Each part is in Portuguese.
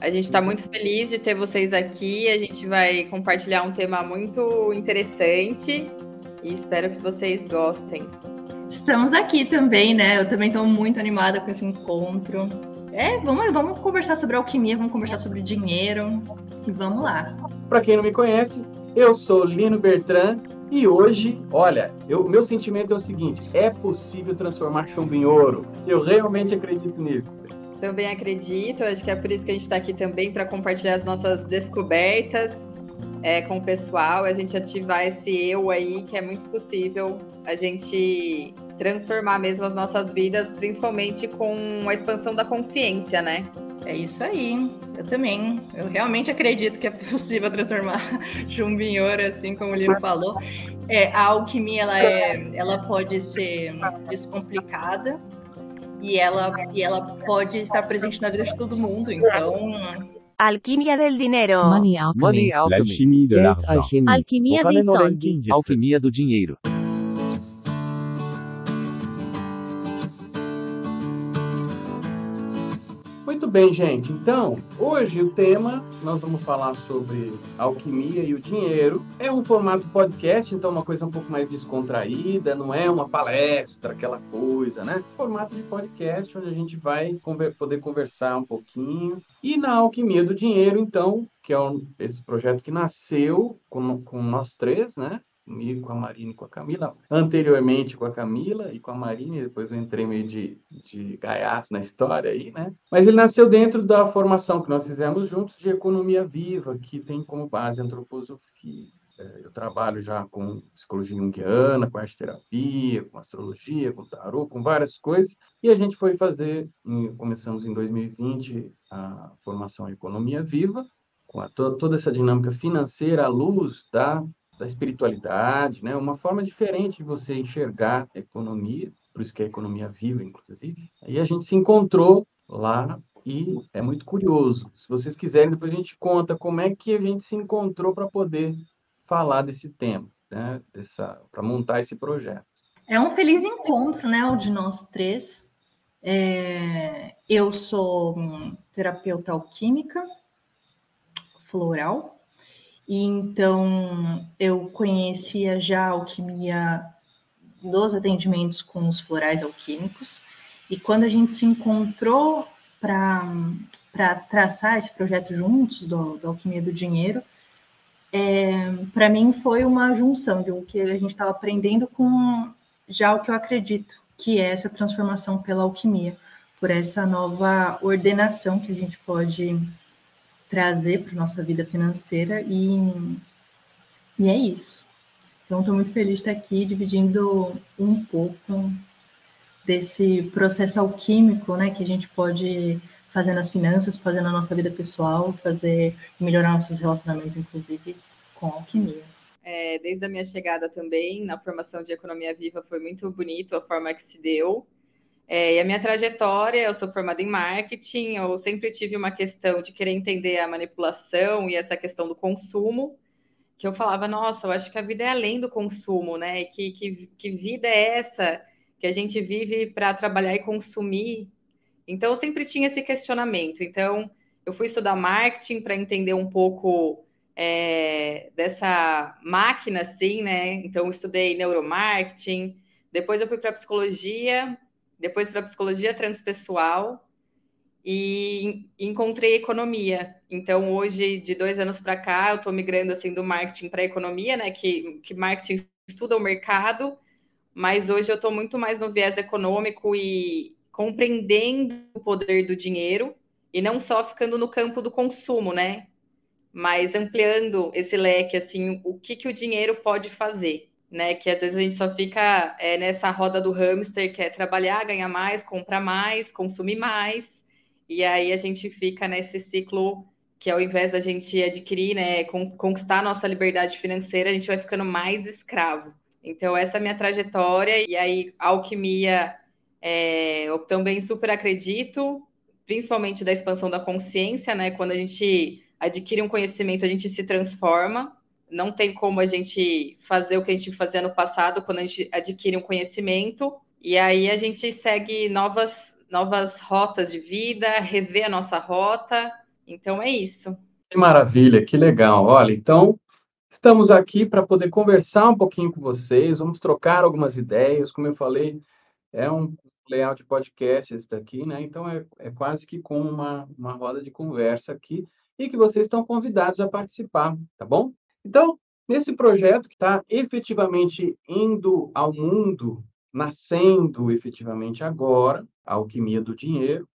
A gente está muito feliz de ter vocês aqui. A gente vai compartilhar um tema muito interessante e espero que vocês gostem. Estamos aqui também, né? Eu também estou muito animada com esse encontro. É, vamos, vamos conversar sobre alquimia, vamos conversar sobre dinheiro e vamos lá. Para quem não me conhece, eu sou Lino Bertrand e hoje, olha, o meu sentimento é o seguinte: é possível transformar chumbo em ouro. Eu realmente acredito nisso. Também acredito, acho que é por isso que a gente está aqui também para compartilhar as nossas descobertas é, com o pessoal, a gente ativar esse eu aí, que é muito possível a gente transformar mesmo as nossas vidas, principalmente com a expansão da consciência, né? É isso aí. Eu também. Eu realmente acredito que é possível transformar chumbo em ouro, assim como o Lino falou. É, a alquimia ela, é, ela pode ser descomplicada e ela, e ela pode estar presente na vida de todo mundo. Então. Alquimia del dinheiro. Money alchemy. Money alchemy. Alquimia dei soldi. Alquimia do dinheiro. Muito bem, gente. Então, hoje o tema nós vamos falar sobre alquimia e o dinheiro. É um formato podcast, então uma coisa um pouco mais descontraída, não é uma palestra, aquela coisa, né? Formato de podcast onde a gente vai poder conversar um pouquinho. E na alquimia do dinheiro, então, que é um, esse projeto que nasceu com, com nós três, né? Comigo, com a Marina e com a Camila. Anteriormente com a Camila e com a Marina, depois eu entrei meio de, de gaiato na história aí, né? Mas ele nasceu dentro da formação que nós fizemos juntos de economia viva, que tem como base antroposofia. É, eu trabalho já com psicologia junguiana, com arte terapia, com astrologia, com tarô, com várias coisas. E a gente foi fazer, começamos em 2020, a formação economia viva, com a, toda essa dinâmica financeira à luz da da espiritualidade, né? Uma forma diferente de você enxergar a economia, por isso que é a economia viva, inclusive. Aí a gente se encontrou lá e é muito curioso. Se vocês quiserem, depois a gente conta como é que a gente se encontrou para poder falar desse tema, né? Dessa, para montar esse projeto. É um feliz encontro, né? O de nós três. É... Eu sou terapeuta alquímica floral e então eu conhecia já a alquimia dos atendimentos com os florais alquímicos. E quando a gente se encontrou para traçar esse projeto juntos, do, do Alquimia do Dinheiro, é, para mim foi uma junção de o que a gente estava aprendendo com já o que eu acredito, que é essa transformação pela alquimia, por essa nova ordenação que a gente pode trazer para nossa vida financeira e, e é isso. Então, estou muito feliz de estar aqui dividindo um pouco desse processo alquímico, né, que a gente pode fazer nas finanças, fazer na nossa vida pessoal, fazer melhorar nossos relacionamentos, inclusive, com alquimia. É, desde a minha chegada também na formação de economia viva foi muito bonito a forma que se deu. É, e a minha trajetória, eu sou formada em marketing, eu sempre tive uma questão de querer entender a manipulação e essa questão do consumo, que eu falava, nossa, eu acho que a vida é além do consumo, né? Que, que, que vida é essa que a gente vive para trabalhar e consumir? Então, eu sempre tinha esse questionamento. Então, eu fui estudar marketing para entender um pouco é, dessa máquina, assim, né? Então, eu estudei neuromarketing, depois eu fui para psicologia depois para psicologia transpessoal e encontrei economia. Então, hoje, de dois anos para cá, eu estou migrando assim do marketing para economia, né? Que, que marketing estuda o mercado, mas hoje eu estou muito mais no viés econômico e compreendendo o poder do dinheiro e não só ficando no campo do consumo, né? Mas ampliando esse leque, assim, o que, que o dinheiro pode fazer né? Que às vezes a gente só fica é, nessa roda do hamster, que é trabalhar, ganhar mais, comprar mais, consumir mais, e aí a gente fica nesse ciclo que ao invés da gente adquirir, né, conquistar nossa liberdade financeira, a gente vai ficando mais escravo. Então, essa é a minha trajetória, e aí alquimia é, eu também super acredito, principalmente da expansão da consciência, né? Quando a gente adquire um conhecimento, a gente se transforma não tem como a gente fazer o que a gente fazia no passado quando a gente adquire um conhecimento. E aí a gente segue novas, novas rotas de vida, rever a nossa rota Então é isso. Que maravilha, que legal. Olha, então estamos aqui para poder conversar um pouquinho com vocês, vamos trocar algumas ideias. Como eu falei, é um layout de podcast esse daqui, né? Então é, é quase que como uma, uma roda de conversa aqui e que vocês estão convidados a participar, tá bom? Então, nesse projeto que está efetivamente indo ao mundo, nascendo efetivamente agora, a alquimia do dinheiro,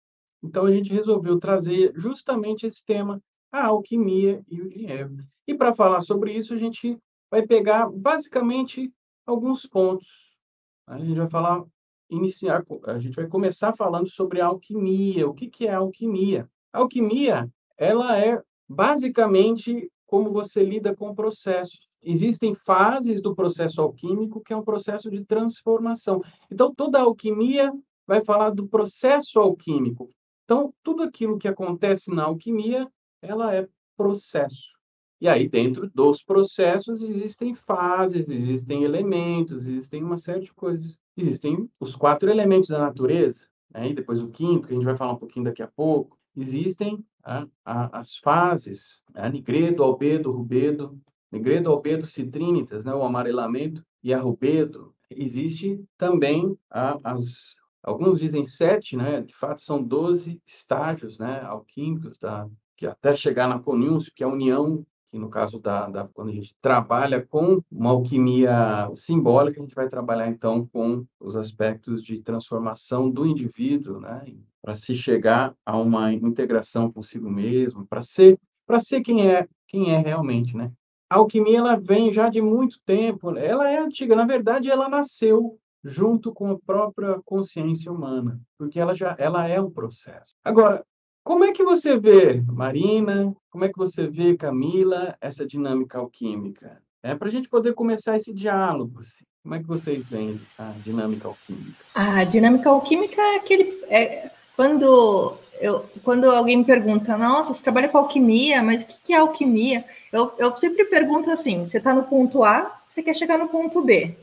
então a gente resolveu trazer justamente esse tema, a alquimia e o dinheiro. E para falar sobre isso, a gente vai pegar basicamente alguns pontos. A gente vai falar, iniciar, a gente vai começar falando sobre a alquimia. O que, que é a alquimia? A alquimia, ela é basicamente como você lida com processos. Existem fases do processo alquímico, que é um processo de transformação. Então, toda alquimia vai falar do processo alquímico. Então, tudo aquilo que acontece na alquimia, ela é processo. E aí, dentro dos processos, existem fases, existem elementos, existem uma série de coisas. Existem os quatro elementos da natureza, né? e depois o quinto, que a gente vai falar um pouquinho daqui a pouco. Existem a, a, as fases, a nigredo, albedo, rubedo, nigredo, albedo, citrinitas, né? o amarelamento, e a rubedo. Existe também a, as, Alguns dizem sete, né? De fato, são doze estágios, né? Alquímicos da que até chegar na conúncio, que é a união, que no caso da, da quando a gente trabalha com uma alquimia simbólica, a gente vai trabalhar então com os aspectos de transformação do indivíduo, né? Para se chegar a uma integração consigo mesmo, para ser para ser quem é quem é realmente, né? A alquimia ela vem já de muito tempo, ela é antiga, na verdade ela nasceu junto com a própria consciência humana, porque ela já ela é um processo. Agora, como é que você vê, Marina? Como é que você vê, Camila, essa dinâmica alquímica? É para a gente poder começar esse diálogo. Assim. Como é que vocês veem a dinâmica alquímica? A dinâmica alquímica é aquele. É, quando, eu, quando alguém me pergunta, nossa, você trabalha com alquimia, mas o que é alquimia? Eu, eu sempre pergunto assim: você está no ponto A, você quer chegar no ponto B.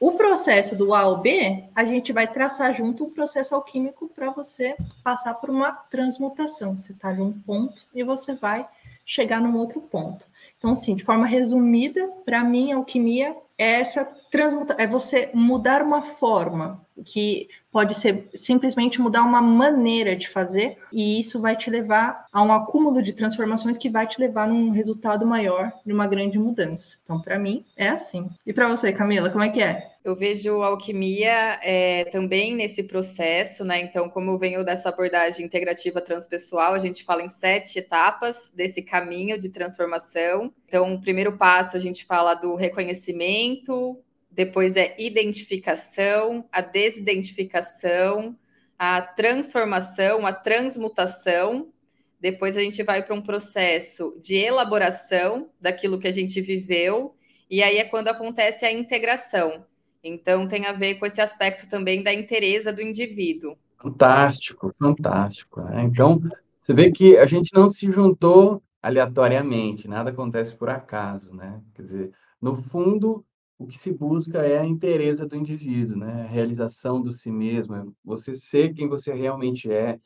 O processo do A ao B, a gente vai traçar junto um processo alquímico para você passar por uma transmutação. Você está em um ponto e você vai chegar num outro ponto. Então, assim, de forma resumida, para mim, alquimia é essa transmuta é você mudar uma forma que pode ser simplesmente mudar uma maneira de fazer e isso vai te levar a um acúmulo de transformações que vai te levar num resultado maior, numa grande mudança. Então, para mim, é assim. E para você, Camila, como é que é? Eu vejo alquimia é, também nesse processo, né? Então, como eu venho dessa abordagem integrativa transpessoal, a gente fala em sete etapas desse caminho de transformação. Então, o primeiro passo a gente fala do reconhecimento, depois é identificação, a desidentificação, a transformação, a transmutação. Depois a gente vai para um processo de elaboração daquilo que a gente viveu, e aí é quando acontece a integração. Então tem a ver com esse aspecto também da interesa do indivíduo. Fantástico, fantástico. Né? Então, você vê que a gente não se juntou aleatoriamente, nada acontece por acaso, né? Quer dizer, no fundo, o que se busca é a inteireza do indivíduo, né? A realização do si mesmo, é você ser quem você realmente é,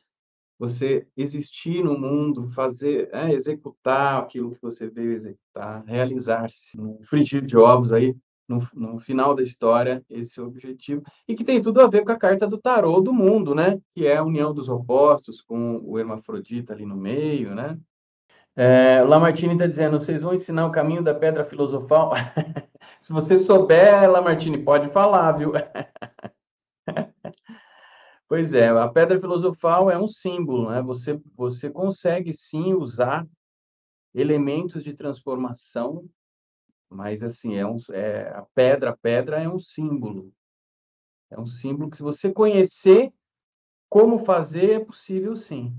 você existir no mundo, fazer, é, executar aquilo que você veio executar, realizar-se. Frigir de ovos aí, no, no, final da história, esse é objetivo, e que tem tudo a ver com a carta do tarô do mundo, né? Que é a união dos opostos com o hermafrodita ali no meio, né? É, Lamartine está dizendo, vocês vão ensinar o caminho da pedra filosofal? Se você souber, Lamartine, pode falar, viu? pois é, a pedra filosofal é um símbolo, né? Você, você consegue sim usar elementos de transformação, mas assim, é um, é, a pedra, a pedra é um símbolo. É um símbolo que se você conhecer como fazer, é possível sim.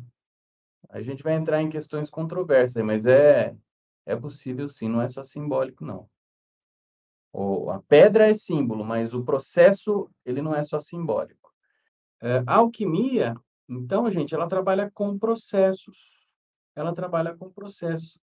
A gente vai entrar em questões controversas, mas é, é possível sim, não é só simbólico, não. O, a pedra é símbolo, mas o processo, ele não é só simbólico. É, a alquimia, então, gente, ela trabalha com processos. Ela trabalha com processos.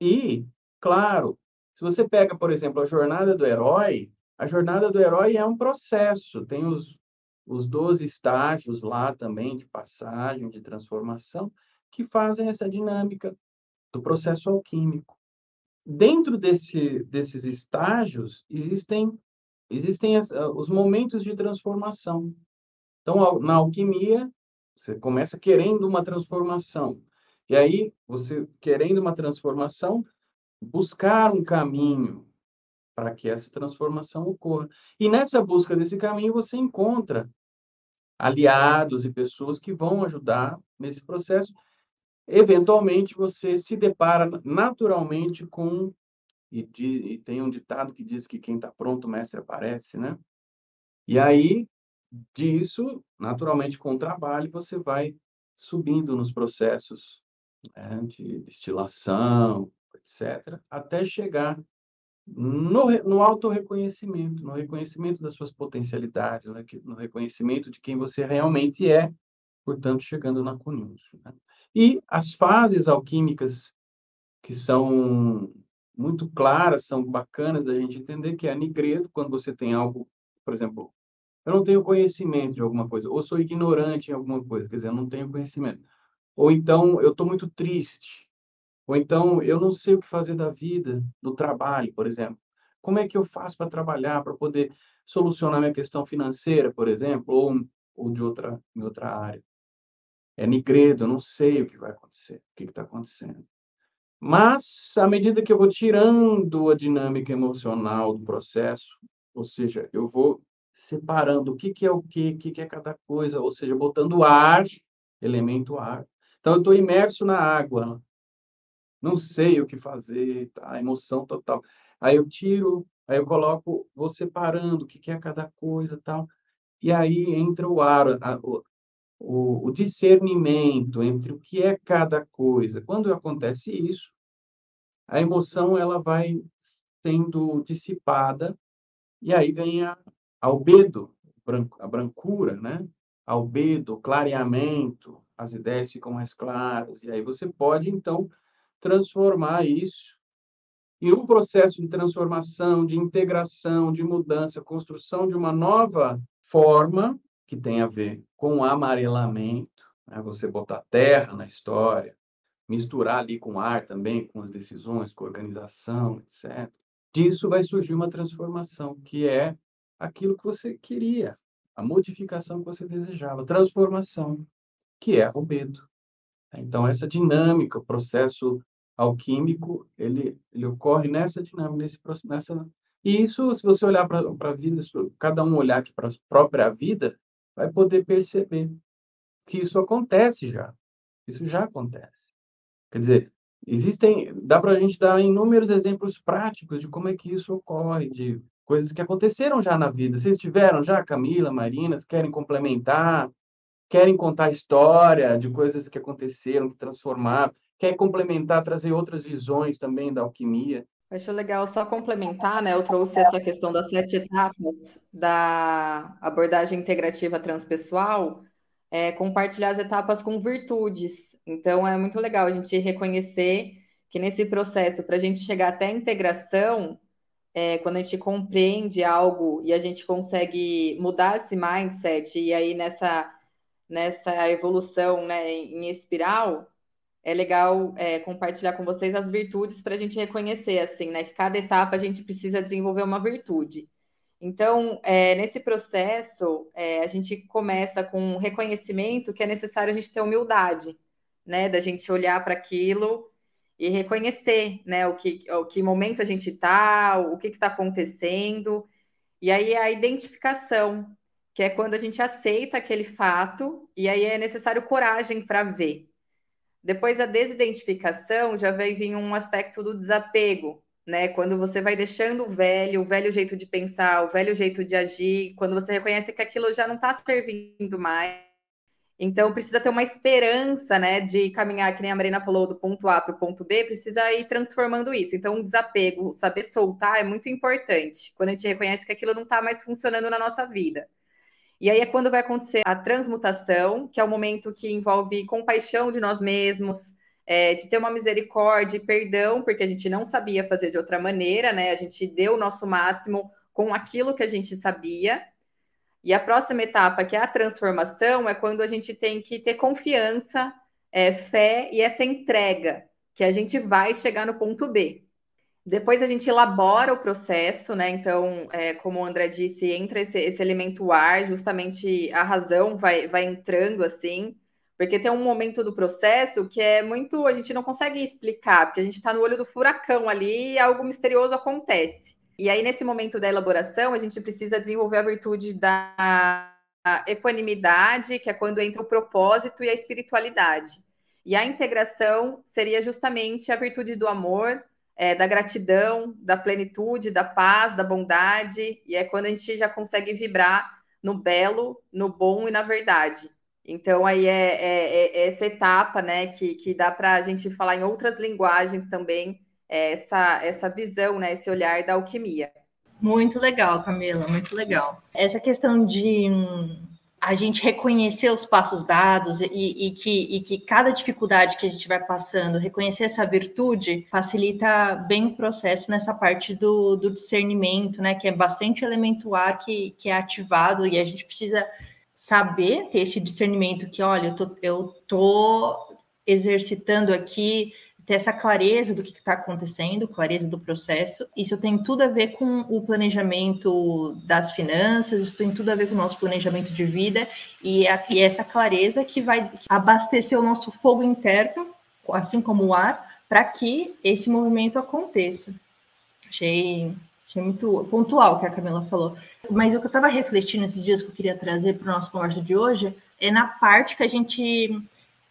E, claro, se você pega, por exemplo, a jornada do herói, a jornada do herói é um processo. Tem os, os 12 estágios lá também de passagem, de transformação. que fazem essa dinâmica do processo alquímico. Dentro desse, desses estágios, existem, existem as, ah, os momentos de transformação. Então, na alquimia, você começa querendo uma transformação. E aí, você querendo uma transformação, buscar um caminho para que essa transformação ocorra. E nessa busca desse caminho, você encontra aliados e pessoas que vão ajudar nesse processo. Eventualmente, você se depara naturalmente com. E, de, e tem um ditado que diz que quem está pronto, mestre aparece, né? E aí, disso, naturalmente, com o trabalho, você vai subindo nos processos né, de destilação, etc., até chegar no, no auto-reconhecimento, no reconhecimento das suas potencialidades, no, no, reconhecimento de quem você realmente é, portanto, chegando na conúncio. Né? E as fases alquímicas que são muito claras, são bacanas da gente entender, que é a nigredo, quando você tem algo, por exemplo, eu não tenho conhecimento de alguma coisa, ou sou ignorante em alguma coisa, quer dizer, eu não tenho conhecimento. Ou então, eu estou muito triste, ou então, eu não sei o que fazer da vida, do trabalho, por exemplo. Como é que eu faço para trabalhar, para poder solucionar minha questão financeira, por exemplo, ou, ou de outra, em outra área? É nigredo, eu não sei o que vai acontecer, o que está acontecendo. Mas, à medida que eu vou tirando a dinâmica emocional do processo, ou seja, eu vou separando o que, que é o que, o que, que é cada coisa, ou seja, botando ar, elemento ar. Então, eu estou imerso na água, não sei o que fazer, tá? emoção total. Aí eu tiro, aí eu coloco, vou separando o que, que é cada coisa tal. E aí entra o ar, a, o, o, o discernimento entre o que é cada coisa. Quando acontece isso, a emoção ela vai sendo dissipada e aí vem a albedo, a brancura, né? Albedo, clareamento, as ideias ficam mais claras e aí você pode então transformar isso em um processo de transformação, de integração, de mudança, construção de uma nova forma que tem a ver com o amarelamento, né? você botar terra na história, misturar ali com ar também, com as decisões, com a organização, etc. Disso vai surgir uma transformação, que é aquilo que você queria, a modificação que você desejava, transformação, que é Robedo. Então, essa dinâmica, o processo alquímico, ele, ele ocorre nessa dinâmica, nesse nessa e isso, se você olhar para a vida, cada um olhar aqui para a própria vida, vai poder perceber que isso acontece já. Isso já acontece. Quer dizer, existem, dá para a gente dar inúmeros exemplos práticos de como é que isso ocorre, de coisas que aconteceram já na vida. Vocês tiveram já, Camila, Marina, querem complementar, querem contar história de coisas que aconteceram, que transformaram quer complementar, trazer outras visões também da alquimia. Acho legal só complementar, né? Eu trouxe essa questão das sete etapas da abordagem integrativa transpessoal, é, compartilhar as etapas com virtudes. Então, é muito legal a gente reconhecer que nesse processo, para a gente chegar até a integração, é, quando a gente compreende algo e a gente consegue mudar esse mindset, e aí nessa, nessa evolução né, em espiral, é legal é, compartilhar com vocês as virtudes para a gente reconhecer, assim, né? Que cada etapa a gente precisa desenvolver uma virtude. Então, é, nesse processo, é, a gente começa com um reconhecimento que é necessário a gente ter humildade, né? Da gente olhar para aquilo e reconhecer, né? O que, o que momento a gente está, o que está acontecendo. E aí a identificação, que é quando a gente aceita aquele fato, e aí é necessário coragem para ver. Depois a desidentificação já vai vir um aspecto do desapego, né? Quando você vai deixando o velho, o velho jeito de pensar, o velho jeito de agir, quando você reconhece que aquilo já não está servindo mais. Então precisa ter uma esperança, né, de caminhar, que nem a Marina falou, do ponto A para o ponto B, precisa ir transformando isso. Então, um desapego, saber soltar é muito importante. Quando a gente reconhece que aquilo não está mais funcionando na nossa vida. E aí é quando vai acontecer a transmutação, que é o momento que envolve compaixão de nós mesmos, é, de ter uma misericórdia e perdão, porque a gente não sabia fazer de outra maneira, né? A gente deu o nosso máximo com aquilo que a gente sabia. E a próxima etapa, que é a transformação, é quando a gente tem que ter confiança é, fé e essa entrega que a gente vai chegar no ponto B. Depois a gente elabora o processo, né? Então, é, como o André disse, entra esse, esse, elemento ar, justamente a razão vai, vai entrando assim, porque tem um momento do processo que é muito. A gente não consegue explicar, porque a gente está no olho do furacão ali e algo misterioso acontece. E aí, nesse momento da elaboração, a gente precisa desenvolver a virtude da equanimidade, que é quando entra o propósito e a espiritualidade. E a integração seria justamente a virtude do amor, é, da gratidão, da plenitude, da paz, da bondade, e é quando a gente já consegue vibrar no belo, no bom e na verdade. Então, aí é, é, é essa etapa, né, que, que dá para a gente falar em outras linguagens também, é, essa, essa visão, né, esse olhar da alquimia. Muito legal, Camila, muito legal. Essa questão de a gente reconhecer os passos dados e, e, que, e que cada dificuldade que a gente vai passando, reconhecer essa virtude, facilita bem o processo nessa parte do, do discernimento, né? Que é bastante elemento ar que, que é ativado e a gente precisa saber ter esse discernimento que, olha, eu tô, eu tô exercitando aqui ter essa clareza do que está acontecendo, clareza do processo. Isso tem tudo a ver com o planejamento das finanças, isso tem tudo a ver com o nosso planejamento de vida e, a, e essa clareza que vai abastecer o nosso fogo interno, assim como o ar, para que esse movimento aconteça. Achei, achei muito pontual o que a Camila falou. Mas o que eu estava refletindo esses dias que eu queria trazer para o nosso conversa de hoje é na parte que a gente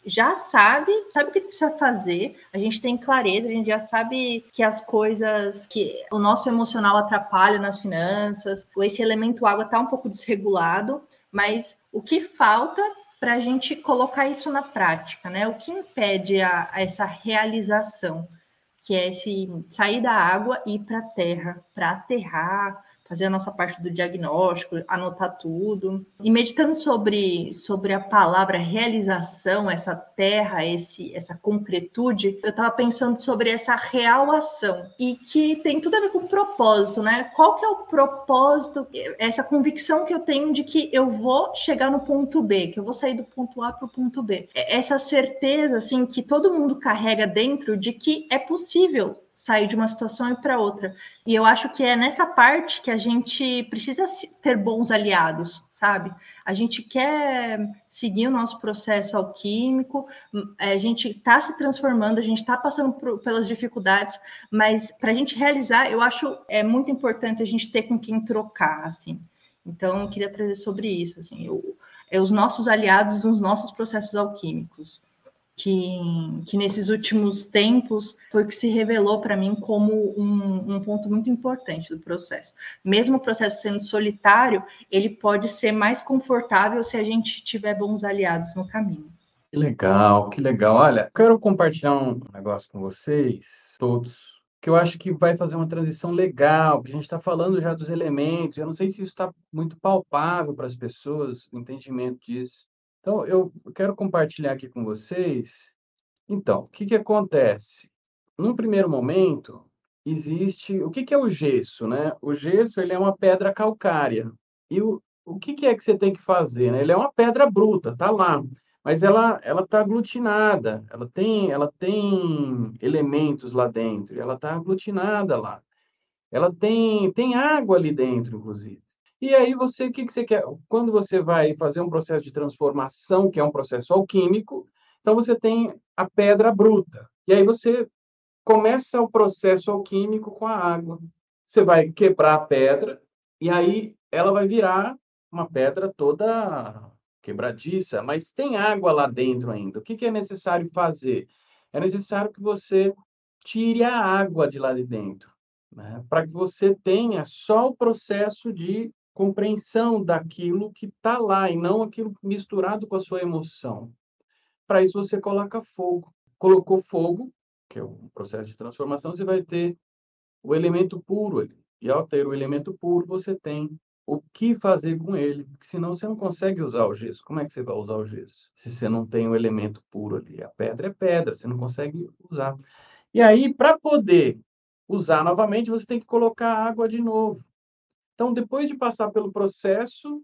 já sabe, sabe o que precisa fazer, a gente tem clareza, a gente já sabe que as coisas, que o nosso emocional atrapalha nas finanças, esse elemento água está um pouco desregulado, mas o que falta para a gente colocar isso na prática, né? O que impede a, a essa realização, que é esse sair da água e ir para a terra, para aterrar, fazer a nossa parte do diagnóstico, anotar tudo. E meditando sobre, sobre a palavra realização, essa terra, esse, essa concretude, eu estava pensando sobre essa real ação e que tem tudo a ver com o propósito, né? Qual que é o propósito, essa convicção que eu tenho de que eu vou chegar no ponto B, que eu vou sair do ponto A para o ponto B. É essa certeza, assim, que todo mundo carrega dentro de que é possível sair de uma situação e para outra. E eu acho que é nessa parte que a gente precisa ter bons aliados, sabe? A gente quer seguir o nosso processo alquímico, é, a gente está se transformando, a gente está passando por, pelas dificuldades, mas para a gente realizar, eu acho é muito importante a gente ter com quem trocar, assim. Então, eu queria trazer sobre isso, assim, eu, é os nossos aliados nos nossos processos alquímicos que, que nesses últimos tempos foi o que se revelou para mim como um, um, ponto muito importante do processo. Mesmo o processo sendo solitário, ele pode ser mais confortável se a gente tiver bons aliados no caminho. Que legal, que legal. Olha, quero compartilhar um negócio com vocês, todos, que eu acho que vai fazer uma transição legal, que a gente está falando já dos elementos, eu não sei se isso está muito palpável para as pessoas, o entendimento disso. Então, eu quero compartilhar aqui com vocês. Então, o que, que acontece? Num primeiro momento, existe. O que, que é o gesso? Né? O gesso ele é uma pedra calcária. E o, o que, que é que você tem que fazer? Né? Ele é uma pedra bruta, tá lá. Mas ela ela está aglutinada, ela tem, ela tem elementos lá dentro, ela está aglutinada lá. Ela tem, tem água ali dentro, inclusive. E aí você, o que, que você quer? Quando você vai fazer um processo de transformação, que é um processo alquímico, então você tem a pedra bruta. E aí você começa o processo alquímico com a água. Você vai quebrar a pedra e aí ela vai virar uma pedra toda quebradiça, mas tem água lá dentro ainda. O que, que é necessário fazer? É necessário que você tire a água de lá de dentro, né? para que você tenha só o processo de compreensão daquilo que está lá e não aquilo misturado com a sua emoção. Para isso você coloca fogo. Colocou fogo, que é um processo de transformação, você vai ter o elemento puro ali. E ao ter o elemento puro, você tem o que fazer com ele, porque senão você não consegue usar o gesso. Como é que você vai usar o gesso? Se você não tem o elemento puro ali. A pedra é pedra, você não consegue usar. E aí, para poder usar novamente, você tem que colocar água de novo. Então, depois de passar pelo processo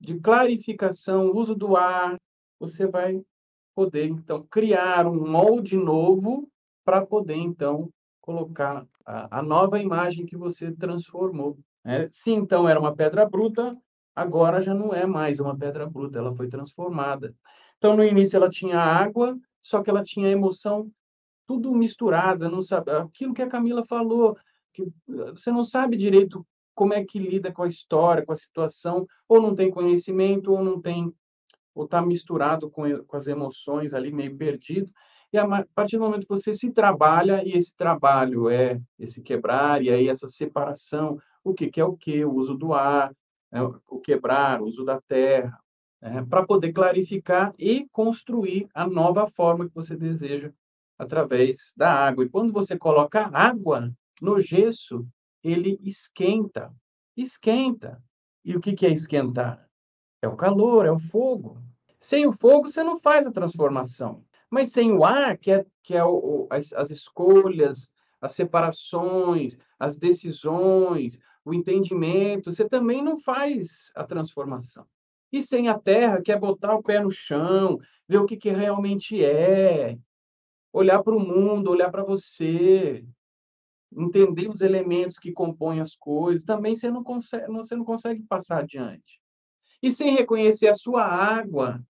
de clarificação, uso do ar, você vai poder, então, criar um molde novo para poder, então, colocar a, a, nova imagem que você transformou. Né? Se então era uma pedra bruta, agora já não é mais uma pedra bruta, ela foi transformada. Então, no início ela tinha água, só que ela tinha emoção tudo misturada, não sabe aquilo que a Camila falou, que você não sabe direito como é que lida com a história, com a situação, ou não tem conhecimento, ou não tem, ou está misturado com, com as emoções ali, meio perdido. E a partir do momento que você se trabalha, e esse trabalho é esse quebrar, e aí essa separação, o que, que é o que, o uso do ar, né, o quebrar, o uso da terra, né, para poder clarificar e construir a nova forma que você deseja através da água. E quando você coloca água no gesso, ele esquenta. Esquenta. E o que, que é esquentar? É o calor, é o fogo. Sem o fogo, você não faz a transformação. Mas sem o ar, que é, que é o, as, as escolhas, as separações, as decisões, o entendimento, você também não faz a transformação. E sem a terra, que é botar o pé no chão, ver o que, que realmente é, olhar para o mundo, olhar para você, entender os elementos que compõem as coisas, também você não consegue, você não consegue passar adiante. E sem reconhecer a sua água,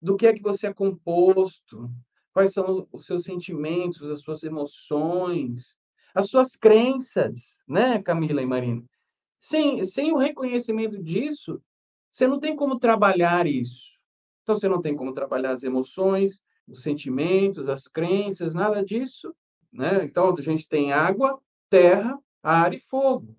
do que é que você é composto, quais são os seus sentimentos, as suas emoções, as suas crenças, né, Camila e Marina? Sem, sem o reconhecimento disso, você não tem como trabalhar isso. Então, você não tem como trabalhar as emoções, os sentimentos, as crenças, nada disso. Né? Então, a gente tem água, terra, ar e fogo,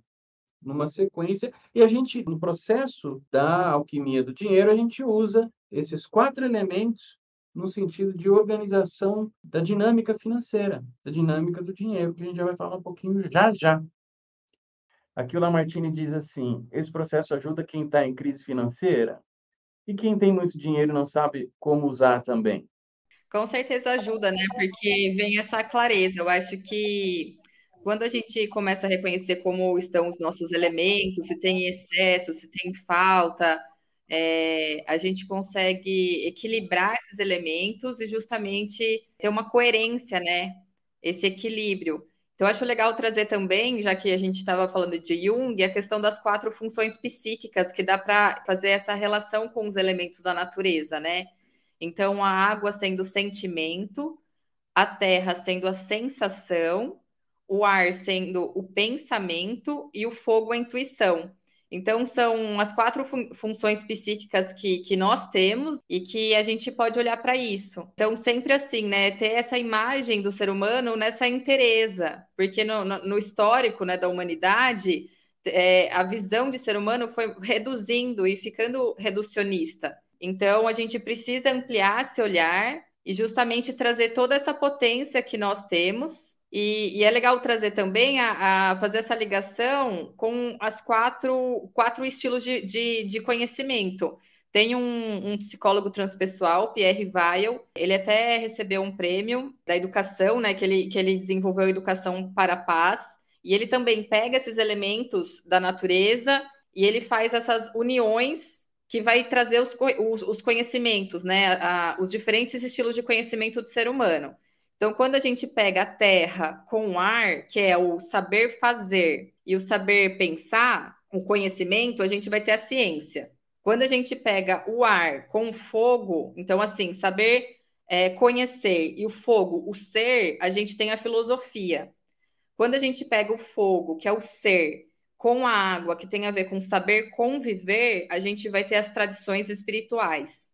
numa sequência. E a gente, no processo da alquimia do dinheiro, a gente usa esses quatro elementos no sentido de organização da dinâmica financeira, da dinâmica do dinheiro, que a gente já vai falar um pouquinho já já. Aqui o Lamartine diz assim: esse processo ajuda quem está em crise financeira e quem tem muito dinheiro não sabe como usar também. Com certeza ajuda, né? Porque vem essa clareza. Eu acho que quando a gente começa a reconhecer como estão os nossos elementos, se tem excesso, se tem falta, é, a gente consegue equilibrar esses elementos e justamente ter uma coerência, né? Esse equilíbrio. Então, acho legal trazer também, já que a gente estava falando de Jung, a questão das quatro funções psíquicas, que dá para fazer essa relação com os elementos da natureza, né? Então, a água sendo o sentimento, a terra sendo a sensação, o ar sendo o pensamento e o fogo a intuição. Então, são as quatro fun funções psíquicas que, que nós temos e que a gente pode olhar para isso. Então, sempre assim, né? Ter essa imagem do ser humano nessa inteireza, porque no, no, no histórico né, da humanidade, é, a visão de ser humano foi reduzindo e ficando reducionista. Então, a gente precisa ampliar esse olhar e justamente trazer toda essa potência que nós temos. E, e é legal trazer também a, a, fazer essa ligação com as quatro, quatro estilos de, de, de conhecimento. Tem um, um, psicólogo transpessoal, Pierre Weil, ele até recebeu um prêmio da educação, né? Que ele, que ele desenvolveu educação para a paz. E ele também pega esses elementos da natureza e ele faz essas uniões que vai trazer os, os, os conhecimentos, né? A, os diferentes estilos de conhecimento do ser humano. Então, quando a gente pega a terra com o ar, que é o saber fazer e o saber pensar, o conhecimento, a gente vai ter a ciência. Quando a gente pega o ar com o fogo, então, assim, saber é, conhecer e o fogo, o ser, a gente tem a filosofia. Quando a gente pega o fogo, que é o ser, com a água, que tem a ver com saber conviver, a gente vai ter as tradições espirituais.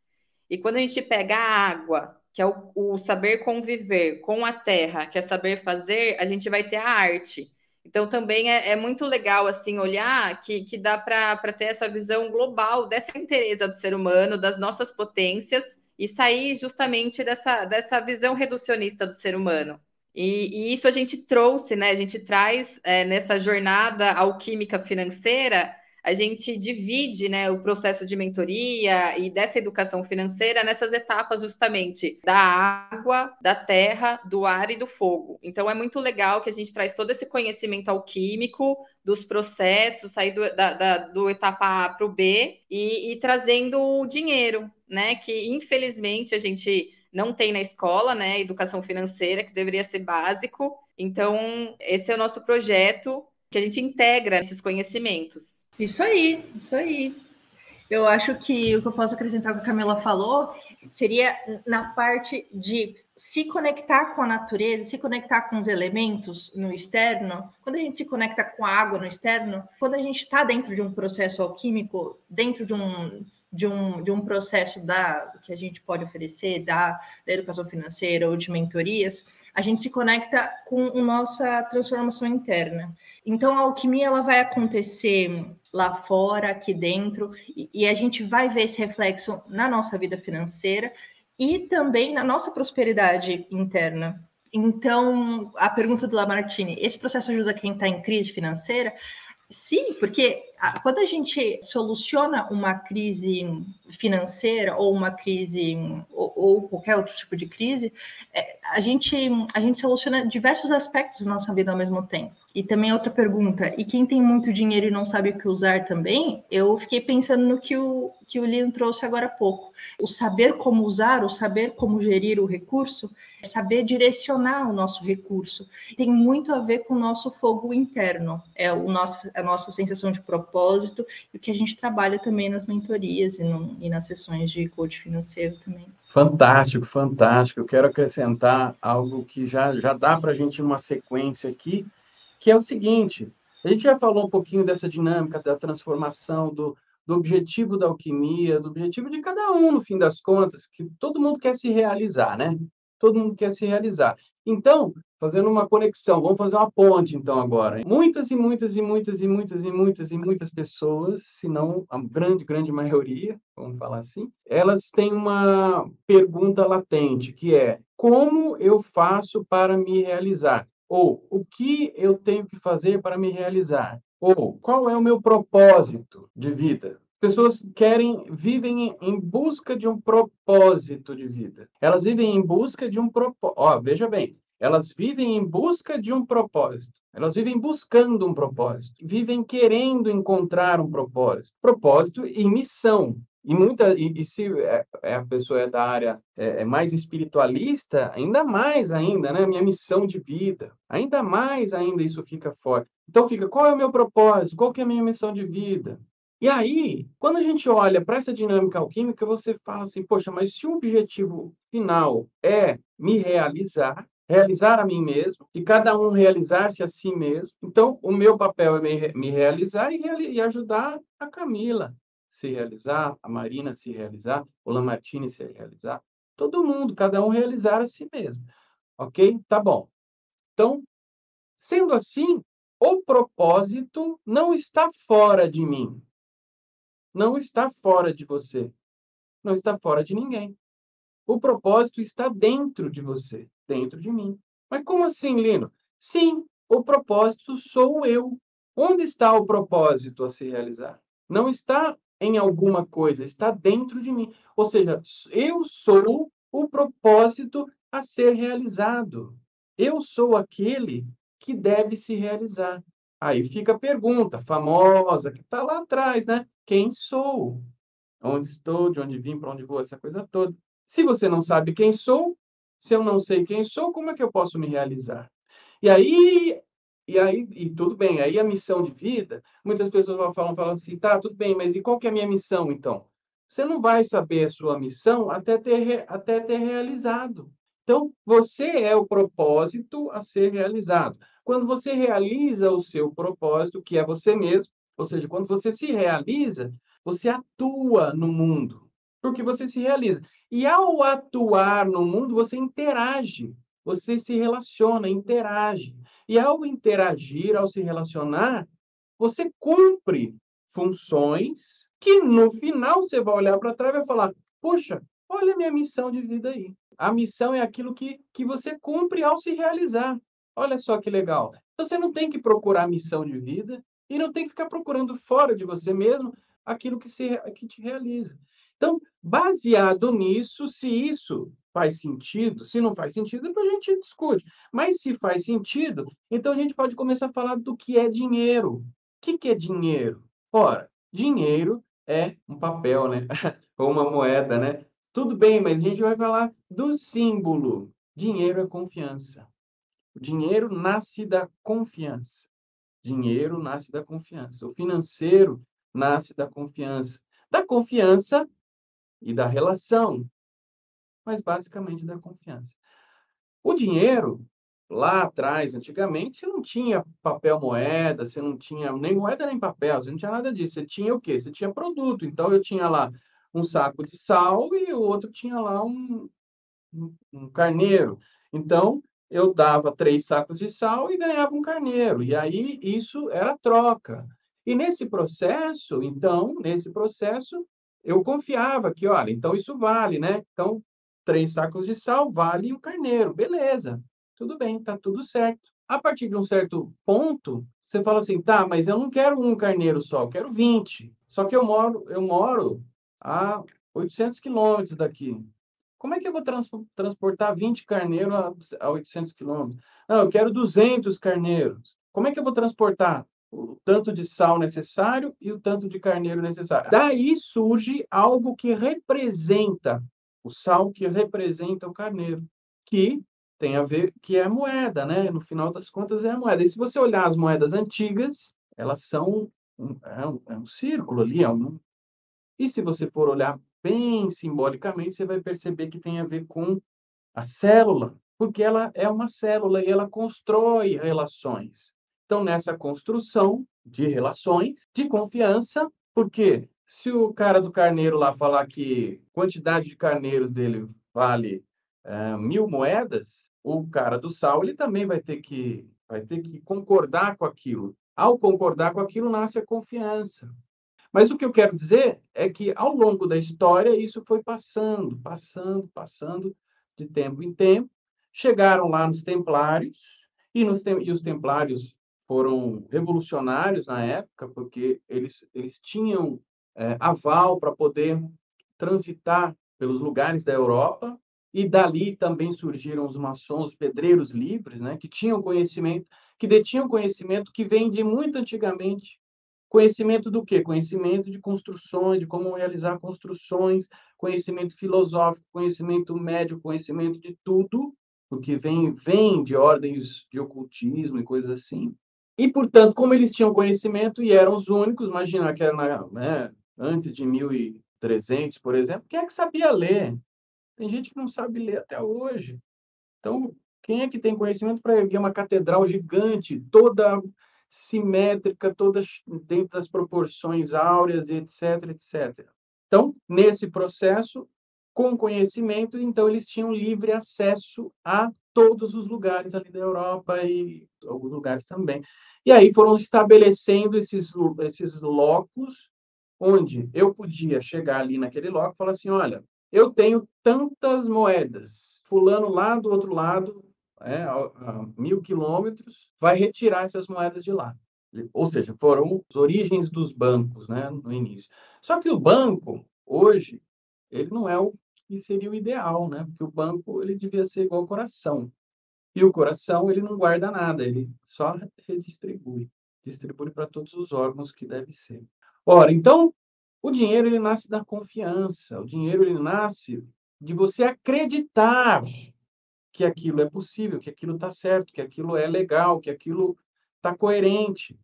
E quando a gente pega a água, que é o, o, saber conviver, com a terra, que é saber fazer, a gente vai ter a arte. Então também é, é muito legal assim olhar que, que dá para ter essa visão global dessa interesse do ser humano, das nossas potências, e sair justamente dessa, dessa visão reducionista do ser humano. E, e, isso a gente trouxe, né? A gente traz é, nessa jornada alquímica financeira, a gente divide né, o processo de mentoria e dessa educação financeira nessas etapas justamente da água, da terra, do ar e do fogo. Então é muito legal que a gente traz todo esse conhecimento alquímico dos processos, sair do, da, da, do etapa A para o B e, e trazendo o dinheiro, né? Que infelizmente a gente não tem na escola, né? Educação financeira, que deveria ser básico. Então, esse é o nosso projeto que a gente integra esses conhecimentos. Isso aí, isso aí. Eu acho que o que eu posso acrescentar que a Camila falou seria na parte de se conectar com a natureza, se conectar com os elementos no externo. Quando a gente se conecta com a água no externo, quando a gente está dentro de um processo alquímico, dentro de um de um, de um processo da que a gente pode oferecer da, da educação financeira ou de mentorias, a gente se conecta com a nossa transformação interna. Então a alquimia ela vai acontecer lá fora, aqui dentro, e, e a gente vai ver esse reflexo na nossa vida financeira e também na nossa prosperidade interna. Então, a pergunta do Lamartine, esse processo ajuda quem está em crise financeira? Sim, porque quando a gente soluciona uma crise financeira ou uma crise ou, ou qualquer outro tipo de crise, é, a gente a gente soluciona diversos aspectos da nossa vida ao mesmo tempo. E também outra pergunta, e quem tem muito dinheiro e não sabe o que usar também, eu fiquei pensando no que o, que o Leon trouxe agora há pouco. O saber como usar, o saber como gerir o recurso, é saber direcionar o nosso recurso. Tem muito a ver com o nosso fogo interno, é o nosso, a nossa sensação de propósito e o que a gente trabalha também nas mentorias e, no, e nas sessões de coach financeiro também. Fantástico, fantástico. Eu quero acrescentar algo que já, já dá para a gente uma sequência aqui, que é o seguinte: a gente já falou um pouquinho dessa dinâmica da transformação, do, do objetivo da alquimia, do objetivo de cada um, no fim das contas, que todo mundo quer se realizar, né? Todo mundo quer se realizar. Então, fazendo uma conexão, vamos fazer uma ponte então agora. Muitas e muitas e muitas e muitas e muitas e muitas pessoas, se não a grande, grande maioria, vamos falar assim, elas têm uma pergunta latente, que é: como eu faço para me realizar? Ou o que eu tenho que fazer para me realizar? Ou qual é o meu propósito de vida? Pessoas querem, vivem em busca de um propósito de vida. Elas vivem em busca de um propósito. Ó, veja bem, elas vivem em busca de um propósito. Elas vivem buscando um propósito, vivem querendo encontrar um propósito. Propósito e missão. E, muita, e, e se é, é, a pessoa é da área é, é, mais espiritualista, ainda mais ainda, né? Minha missão de vida, ainda mais ainda isso fica forte. Então fica, qual é o meu propósito? Qual que é a minha missão de vida? E aí, quando a gente olha para essa dinâmica alquímica, você fala assim, poxa, mas se o objetivo final é me realizar, realizar a mim mesmo, e cada um realizar-se a si mesmo, então o meu papel é me, realizar e, e ajudar a Camila, se realizar, a Marina se realizar, o Lamartine se realizar, todo mundo, cada um realizar a si mesmo. Ok? Tá bom. Então, sendo assim, o propósito não está fora de mim. Não está fora de você. Não está fora de ninguém. O propósito está dentro de você, dentro de mim. Mas como assim, Lino? Sim, o propósito sou eu. Onde está o propósito a se realizar? Não está em alguma coisa, está dentro de mim. Ou seja, eu sou o propósito a ser realizado. Eu sou aquele que deve se realizar. Aí fica a pergunta famosa que está lá atrás, né? Quem sou? Onde estou? De onde vim? Para onde vou? Essa coisa toda. Se você não sabe quem sou, se eu não sei quem sou, como é que eu posso me realizar? E aí e aí, e tudo bem, aí a missão de vida, muitas pessoas vão falar, falam assim, tá, tudo bem, mas e qual que é a minha missão, então? Você não vai saber a sua missão até ter, até ter realizado. Então, você é o propósito a ser realizado. Quando você realiza o seu propósito, que é você mesmo, ou seja, quando você se realiza, você atua no mundo, porque você se realiza. E ao atuar no mundo, você interage, você se relaciona, interage. E ao interagir, ao se relacionar, você cumpre funções que no final você vai olhar para trás e vai falar: Poxa, olha a minha missão de vida aí. A missão é aquilo que, que você cumpre ao se realizar. Olha só que legal. Então você não tem que procurar missão de vida e não tem que ficar procurando fora de você mesmo aquilo que, se, que te realiza. Então, baseado nisso, se isso faz sentido, se não faz sentido, depois a gente discute. Mas se faz sentido, então a gente pode começar a falar do que é dinheiro. O que, que é dinheiro? Ora, dinheiro é um papel, né? Ou uma moeda, né? Tudo bem, mas a gente vai falar do símbolo. Dinheiro é confiança. O dinheiro nasce da confiança. Dinheiro nasce da confiança. O financeiro nasce da confiança. Da confiança e da relação, mas basicamente da confiança. O dinheiro, lá atrás, antigamente, você não tinha papel moeda, você não tinha nem moeda nem papel, você não tinha nada disso. Você tinha o quê? Você tinha produto. Então, eu tinha lá um saco de sal e o outro tinha lá um, um, um carneiro. Então, eu dava três sacos de sal e ganhava um carneiro. E aí, isso era troca. E nesse processo, então, nesse processo, eu confiava que, olha, então isso vale, né? Então, três sacos de sal vale um carneiro. Beleza, tudo bem, tá tudo certo. A partir de um certo ponto, você fala assim, tá, mas eu não quero um carneiro só, eu quero 20. Só que eu moro, eu moro a 800 quilômetros daqui. Como é que eu vou trans transportar 20 carneiros a, a 800 quilômetros? Não, eu quero 200 carneiros. Como é que eu vou transportar? o tanto de sal necessário e o tanto de carneiro necessário. Daí surge algo que representa o sal, que representa o carneiro, que tem a ver que é a moeda, né? No final das contas é a moeda. E se você olhar as moedas antigas, elas são um, é, um, é um círculo ali, é um... E se você for olhar bem simbolicamente, você vai perceber que tem a ver com a célula, porque ela é uma célula e ela constrói relações. Então, nessa construção de relações, de confiança, porque se o cara do carneiro lá falar que quantidade de carneiros dele vale é, mil moedas, o cara do sal ele também vai ter que vai ter que concordar com aquilo. Ao concordar com aquilo nasce a confiança. Mas o que eu quero dizer é que ao longo da história isso foi passando, passando, passando de tempo em tempo. Chegaram lá nos Templários e, nos, e os Templários foram revolucionários na época, porque eles, eles tinham é, aval para poder transitar pelos lugares da Europa, e dali também surgiram os maçons, os pedreiros livres, né, que tinham conhecimento, que detinham conhecimento que vem de muito antigamente. Conhecimento do quê? Conhecimento de construções, de como realizar construções, conhecimento filosófico, conhecimento médio, conhecimento de tudo, porque vem, vem de ordens de ocultismo e coisas assim. E, portanto, como eles tinham conhecimento e eram os únicos, imagina que era na, né, antes de 1300, por exemplo, quem é que sabia ler? Tem gente que não sabe ler até hoje. Então, quem é que tem conhecimento para erguer uma catedral gigante, toda simétrica, toda dentro das proporções áureas, etc, etc. Então, nesse processo, com conhecimento, então eles tinham livre acesso a todos os lugares ali da Europa e alguns lugares também. E aí foram estabelecendo esses, esses locos, onde eu podia chegar ali naquele loco e falar assim: olha, eu tenho tantas moedas, Fulano lá do outro lado, é, a, a mil quilômetros, vai retirar essas moedas de lá. Ou seja, foram as origens dos bancos né, no início. Só que o banco, hoje, ele não é o que seria o ideal, né? Porque o banco ele devia ser igual ao coração. E o coração, ele não guarda nada, ele só redistribui. Distribui para todos os órgãos que deve ser. Ora, então, o dinheiro, ele nasce da confiança. O dinheiro, ele nasce de você acreditar que aquilo é possível, que aquilo está certo, que aquilo é legal, que aquilo está coerente.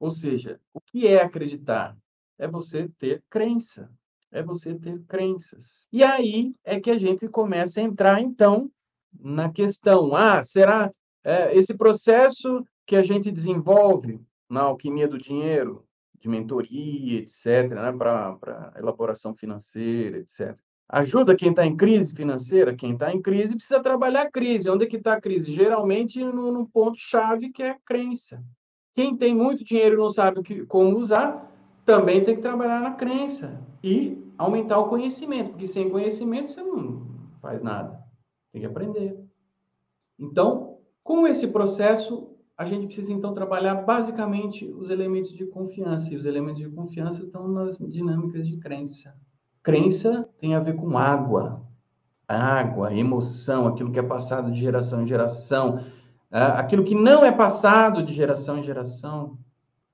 Ou seja, o que é acreditar? É você ter crença. É você ter crenças. E aí é que a gente começa a entrar, então, na questão, ah, será é, esse processo que a gente desenvolve na alquimia do dinheiro, de mentoria, etc., né, para elaboração financeira, etc., ajuda quem está em crise financeira? Quem está em crise precisa trabalhar a crise. Onde é que está a crise? Geralmente no, no ponto-chave que é a crença. Quem tem muito dinheiro e não sabe que, como usar, também tem que trabalhar na crença e aumentar o conhecimento, porque sem conhecimento você não faz nada. Tem que aprender. Então, com esse processo, a gente precisa então trabalhar basicamente os elementos de confiança. E os elementos de confiança estão nas dinâmicas de crença. Crença tem a ver com água. Água, emoção, aquilo que é passado de geração em geração, é, aquilo que não é passado de geração em geração.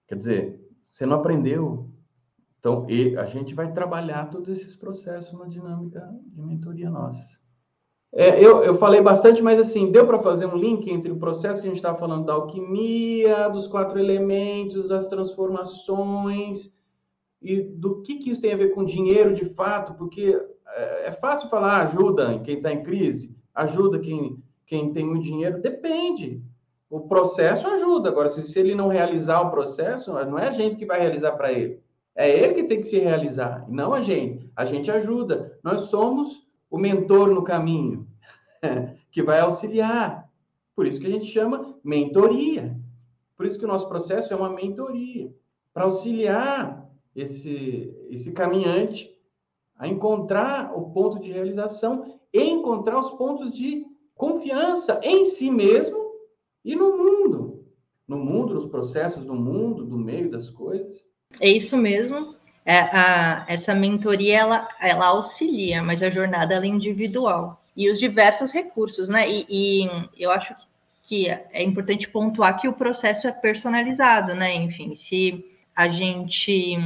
Quer dizer, você não aprendeu. Então, a gente vai trabalhar todos esses processos na dinâmica de mentoria nossa. É, eu, eu falei bastante, mas assim, deu para fazer um link entre o processo que a gente estava falando da alquimia, dos quatro elementos, das transformações, e do que, que isso tem a ver com dinheiro de fato, porque é, é fácil falar ajuda quem está em crise, ajuda quem, quem tem muito dinheiro, depende. O processo ajuda. Agora, se, se ele não realizar o processo, não é a gente que vai realizar para ele. É ele que tem que se realizar, não a gente. A gente ajuda. Nós somos o mentor no caminho, que vai auxiliar. Por isso que a gente chama mentoria. Por isso que o nosso processo é uma mentoria, para auxiliar esse, esse caminhante a encontrar o ponto de realização e encontrar os pontos de confiança em si mesmo e no mundo. No mundo, nos processos do mundo, do meio das coisas. É isso mesmo. É, a, essa mentoria ela, ela auxilia, mas a jornada é individual e os diversos recursos, né? E, e eu acho que é importante pontuar que o processo é personalizado, né? Enfim, se a gente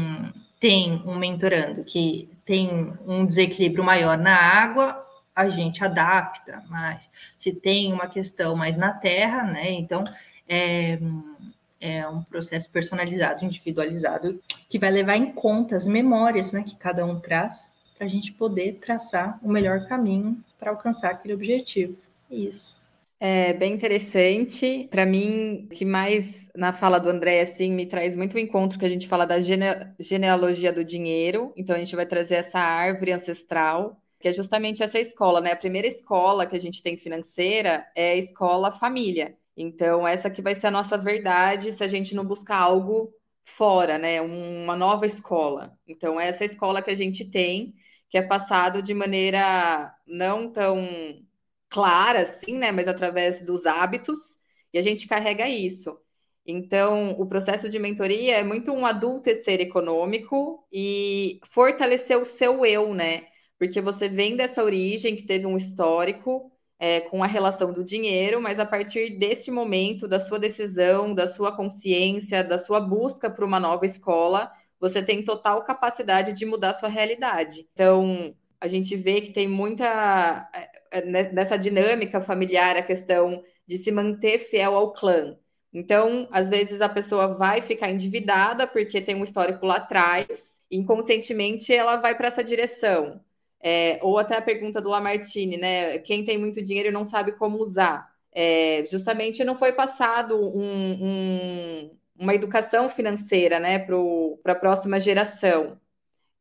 tem um mentorando que tem um desequilíbrio maior na água, a gente adapta, mas se tem uma questão mais na terra, né? Então é, é um processo personalizado, individualizado, que vai levar em conta as memórias né, que cada um traz para a gente poder traçar o melhor caminho para alcançar aquele objetivo. Isso. É bem interessante. Para mim, o que mais na fala do André assim me traz muito o encontro que a gente fala da gene genealogia do dinheiro. Então a gente vai trazer essa árvore ancestral, que é justamente essa escola, né? A primeira escola que a gente tem financeira é a escola família. Então, essa que vai ser a nossa verdade se a gente não buscar algo fora, né? Uma nova escola. Então, essa escola que a gente tem, que é passado de maneira não tão clara assim, né? Mas através dos hábitos, e a gente carrega isso. Então, o processo de mentoria é muito um adultecer econômico e fortalecer o seu eu, né? Porque você vem dessa origem que teve um histórico, é, com a relação do dinheiro, mas a partir deste momento, da sua decisão, da sua consciência, da sua busca por uma nova escola, você tem total capacidade de mudar sua realidade. Então, a gente vê que tem muita é, nessa dinâmica familiar a questão de se manter fiel ao clã. Então, às vezes a pessoa vai ficar endividada porque tem um histórico lá atrás, inconscientemente ela vai para essa direção. É, ou até a pergunta do Lamartine, né? Quem tem muito dinheiro não sabe como usar. É, justamente não foi passado um, um, uma educação financeira né, para a próxima geração.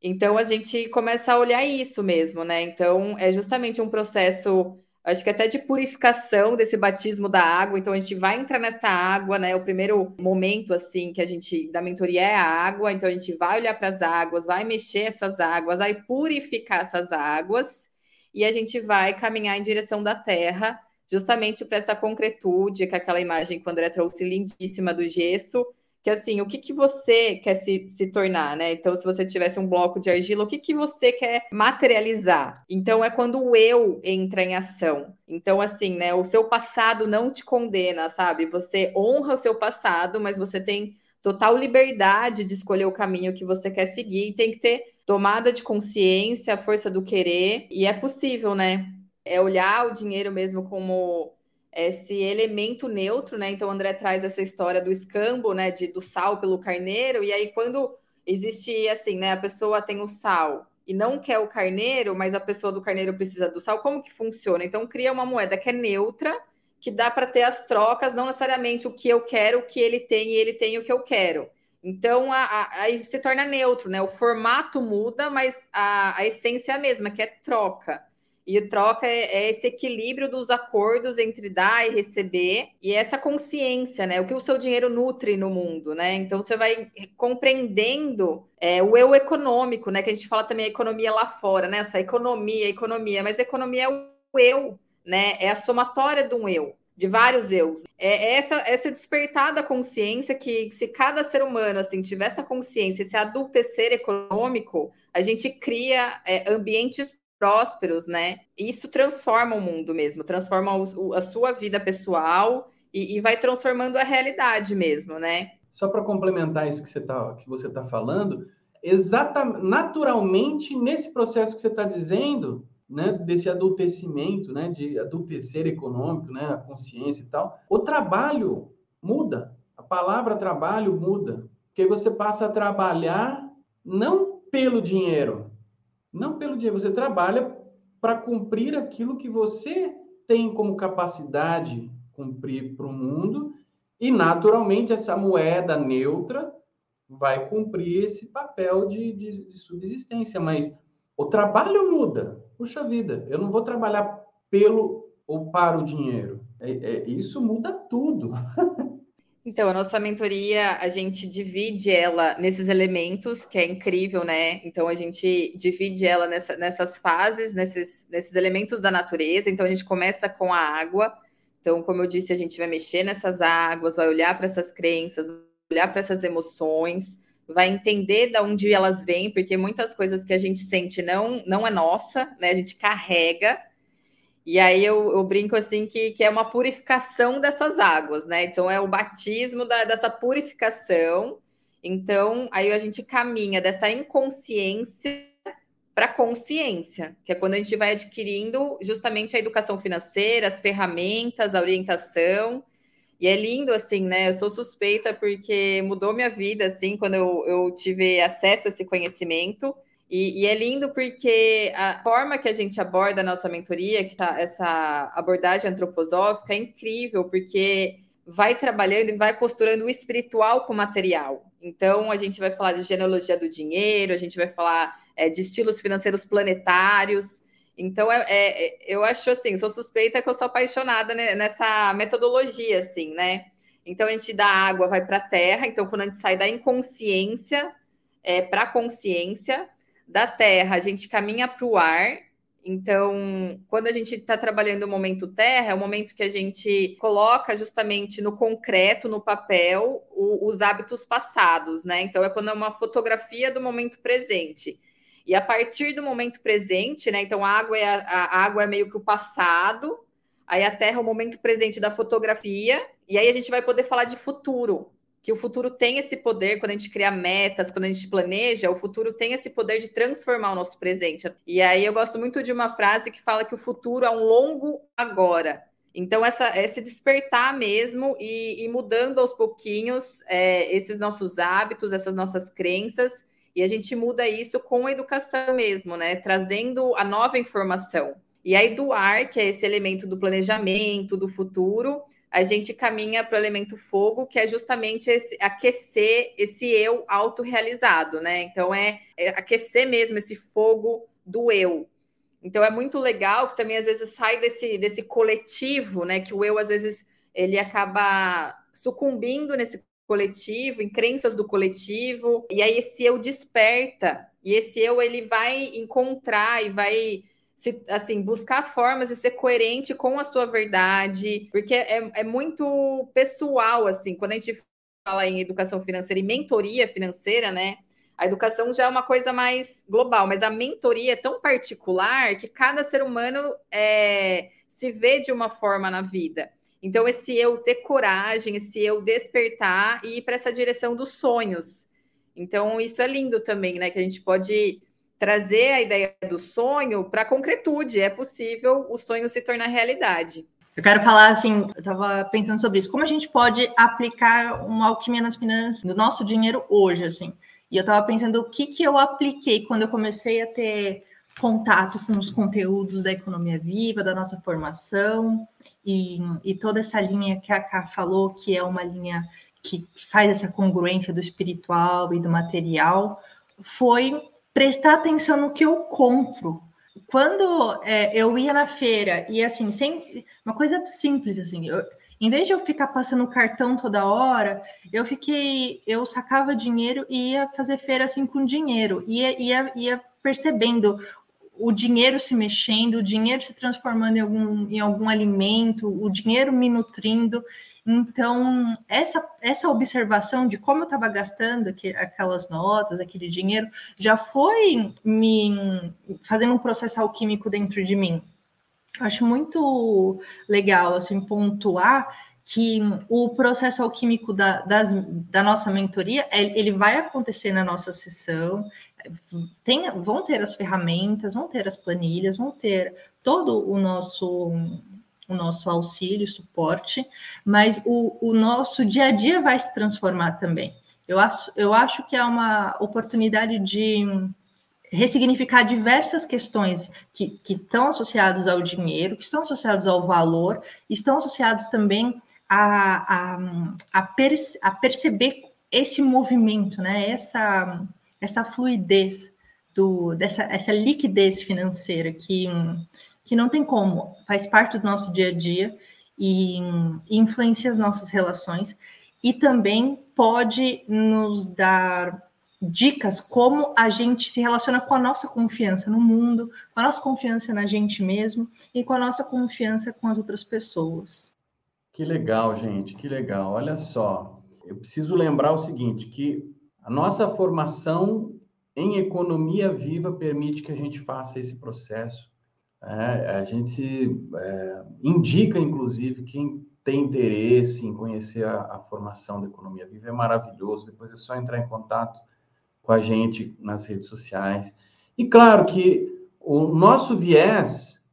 Então a gente começa a olhar isso mesmo, né? Então é justamente um processo acho que até de purificação desse batismo da água. Então a gente vai entrar nessa água, né? O primeiro momento assim que a gente da mentoria é a água, então a gente vai olhar para as águas, vai mexer essas águas, vai purificar essas águas e a gente vai caminhar em direção da terra, justamente para essa concretude, que é aquela imagem que o André trouxe lindíssima do gesso, que assim, o que, que você quer se, se tornar, né? Então, se você tivesse um bloco de argila, o que, que você quer materializar? Então, é quando o eu entra em ação. Então, assim, né? O seu passado não te condena, sabe? Você honra o seu passado, mas você tem total liberdade de escolher o caminho que você quer seguir e tem que ter tomada de consciência, força do querer, e é possível, né? É olhar o dinheiro mesmo como esse elemento neutro, né? Então, o André traz essa história do escambo, né? De, do sal pelo carneiro, e aí quando existe assim, né? A pessoa tem o sal e não quer o carneiro, mas a pessoa do carneiro precisa do sal, como que funciona? Então, cria uma moeda que é neutra, que dá para ter as trocas, não necessariamente o que eu quero, o que ele tem e ele tem o que eu quero. Então, a, a, aí se torna neutro, né? O formato muda, mas a, a essência é a mesma, que é troca. E troca é, é, esse equilíbrio dos acordos entre dar e receber e essa consciência, né? O que o seu dinheiro nutre no mundo, né? Então você vai compreendendo é, o eu econômico, né? Que a gente fala também a economia lá fora, né? Essa economia, economia, mas economia é o eu, né? É a somatória de um eu de vários eus. É essa, essa despertar da consciência que se cada ser humano assim tiver essa consciência, esse adultecer econômico, a gente cria é, ambientes prósperos, né? Isso transforma o mundo mesmo, transforma o, a sua vida pessoal e, e, vai transformando a realidade mesmo, né? Só para complementar isso que você está que você tá falando, exatamente, naturalmente, nesse processo que você está dizendo, né, desse adultecimento, né, de adultecer econômico, né, a consciência e tal, o trabalho muda, a palavra trabalho muda, porque você passa a trabalhar não pelo dinheiro, não pelo dinheiro, você trabalha para cumprir aquilo que você tem como capacidade cumprir para o mundo e naturalmente essa moeda neutra vai cumprir esse papel de, de, de subsistência, mas o trabalho muda. Puxa vida, eu não vou trabalhar pelo ou para o dinheiro. É, é, isso muda tudo. Então, a nossa mentoria, a gente divide ela nesses elementos, que é incrível, né? Então, a gente divide ela nessa, nessas fases, nesses, nesses elementos da natureza. Então, a gente começa com a água. Então, como eu disse, a gente vai mexer nessas águas, vai olhar para essas crenças, olhar para essas emoções, vai entender de onde elas vêm, porque muitas coisas que a gente sente não, não é nossa, né? A gente carrega. E aí eu, eu brinco assim que, que é uma purificação dessas águas, né? Então é o batismo da, dessa purificação. Então, aí a gente caminha dessa inconsciência para consciência, que é quando a gente vai adquirindo justamente a educação financeira, as ferramentas, a orientação. E é lindo, assim, né? Eu sou suspeita porque mudou minha vida, assim, quando eu, eu tive acesso a esse conhecimento. E, e, é lindo porque a forma que a gente aborda a nossa mentoria, que tá essa abordagem antroposófica, é incrível, porque vai trabalhando e vai costurando o espiritual com o material. Então, a gente vai falar de genealogia do dinheiro, a gente vai falar é, de estilos financeiros planetários. Então, é, é, eu acho assim, sou suspeita que eu sou apaixonada nessa metodologia, assim, né? Então, a gente dá água, vai para a terra. Então, quando a gente sai da inconsciência é, para a consciência, da terra, a gente caminha para o ar. Então, quando a gente está trabalhando o momento terra, é o momento que a gente coloca justamente no concreto, no papel, o, os hábitos passados, né? Então, é quando é uma fotografia do momento presente. E a partir do momento presente, né? Então, a água é, a, a água é meio que o passado, aí a terra é o momento presente da fotografia, e aí a gente vai poder falar de futuro que o futuro tem esse poder, quando a gente cria metas, quando a gente planeja, o futuro tem esse poder de transformar o nosso presente. E aí eu gosto muito de uma frase que fala que o futuro é um longo agora. Então, essa, esse despertar mesmo e, e mudando aos pouquinhos é, esses nossos hábitos, essas nossas crenças, e a gente muda isso com a educação mesmo, né? Trazendo a nova informação. E aí, do ar, que é esse elemento do planejamento, do futuro, a gente caminha para o elemento fogo, que é justamente esse, aquecer esse eu autorrealizado, né? Então é, é, aquecer mesmo esse fogo do eu. Então é muito legal que também às vezes sai desse, desse coletivo, né? Que o eu às vezes ele acaba sucumbindo nesse coletivo, em crenças do coletivo, e aí esse eu desperta, e esse eu ele vai encontrar e vai se, assim, buscar formas de ser coerente com a sua verdade, porque é, é muito pessoal, assim, quando a gente fala em educação financeira e mentoria financeira, né? A educação já é uma coisa mais global, mas a mentoria é tão particular que cada ser humano é, se vê de uma forma na vida. Então, esse eu ter coragem, esse eu despertar e ir para essa direção dos sonhos. Então, isso é lindo também, né? Que a gente pode trazer a ideia do sonho para a concretude. É possível o sonho se tornar realidade. Eu quero falar assim, eu estava pensando sobre isso, como a gente pode aplicar uma alquimia nas finanças, no nosso dinheiro hoje, assim. E eu estava pensando o que, que eu apliquei quando eu comecei a ter contato com os conteúdos da economia viva, da nossa formação, e, e toda essa linha que a Ká falou, que é uma linha que faz essa congruência do espiritual e do material, foi prestar atenção no que eu compro. Quando é, eu ia na feira e assim, sem uma coisa simples assim, eu, em vez de eu ficar passando cartão toda hora, eu fiquei, eu sacava dinheiro e ia fazer feira assim com dinheiro, ia, ia, ia percebendo o dinheiro se mexendo, o dinheiro se transformando em algum, em algum alimento, o dinheiro me nutrindo. Então, essa, essa observação de como eu estava gastando aquelas notas, aquele dinheiro, já foi me fazendo um processo alquímico dentro de mim. Acho muito legal assim pontuar que o processo alquímico da, das, da nossa mentoria ele vai acontecer na nossa sessão. Tem, vão ter as ferramentas, vão ter as planilhas, vão ter todo o nosso o nosso auxílio, suporte, mas o, o nosso dia a dia vai se transformar também. Eu acho, eu acho que é uma oportunidade de ressignificar diversas questões que, que estão associadas ao dinheiro, que estão associadas ao valor, estão associados também a, a, a, perce, a perceber esse movimento, né? essa, essa fluidez, do, dessa, essa liquidez financeira que, que não tem como, faz parte do nosso dia a dia e, influencia as nossas relações e também pode nos dar dicas como a gente se relaciona com a nossa confiança no mundo, com a nossa confiança na gente mesmo e com a nossa confiança com as outras pessoas. Que legal, gente, que legal. Olha só, eu preciso lembrar o seguinte, que a nossa formação em economia viva permite que a gente faça esse processo. É, a gente é, indica, inclusive, quem tem interesse em conhecer a, a, formação da economia viva é maravilhoso. Depois é só entrar em contato com a gente nas redes sociais. E claro que o nosso viés